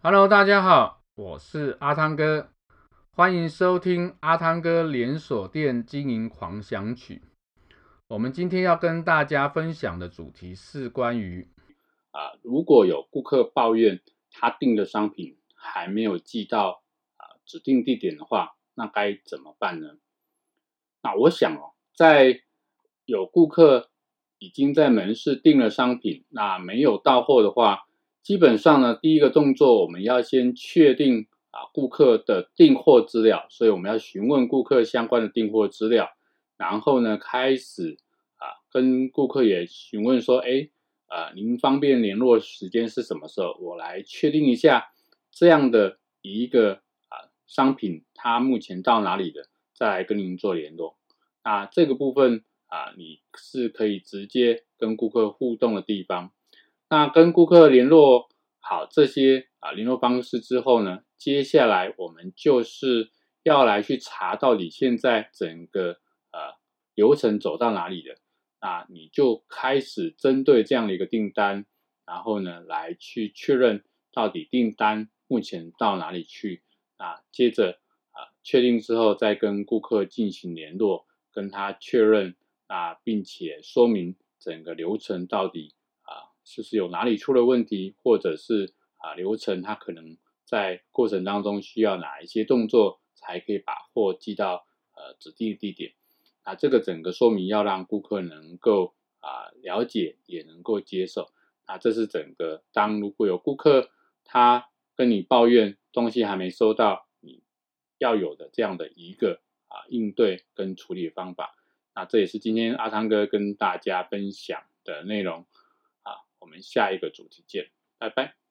Hello，大家好，我是阿汤哥，欢迎收听阿汤哥连锁店经营狂想曲。我们今天要跟大家分享的主题是关于啊，如果有顾客抱怨他订的商品还没有寄到啊指定地点的话，那该怎么办呢？那我想哦，在有顾客已经在门市订了商品，那没有到货的话。基本上呢，第一个动作我们要先确定啊顾客的订货资料，所以我们要询问顾客相关的订货资料，然后呢开始啊跟顾客也询问说，哎啊您方便联络时间是什么时候？我来确定一下这样的一个啊商品它目前到哪里的，再来跟您做联络。那这个部分啊你是可以直接跟顾客互动的地方。那跟顾客联络好这些啊联络方式之后呢，接下来我们就是要来去查到底现在整个呃流程走到哪里了。那你就开始针对这样的一个订单，然后呢来去确认到底订单目前到哪里去。啊，接着啊确定之后再跟顾客进行联络，跟他确认啊，并且说明整个流程到底。就是有哪里出了问题，或者是啊流程它可能在过程当中需要哪一些动作，才可以把货寄到呃指定地点。那这个整个说明要让顾客能够啊了解，也能够接受。那这是整个当如果有顾客他跟你抱怨东西还没收到，你要有的这样的一个啊应对跟处理方法。那这也是今天阿汤哥跟大家分享的内容。我们下一个主题见，拜拜。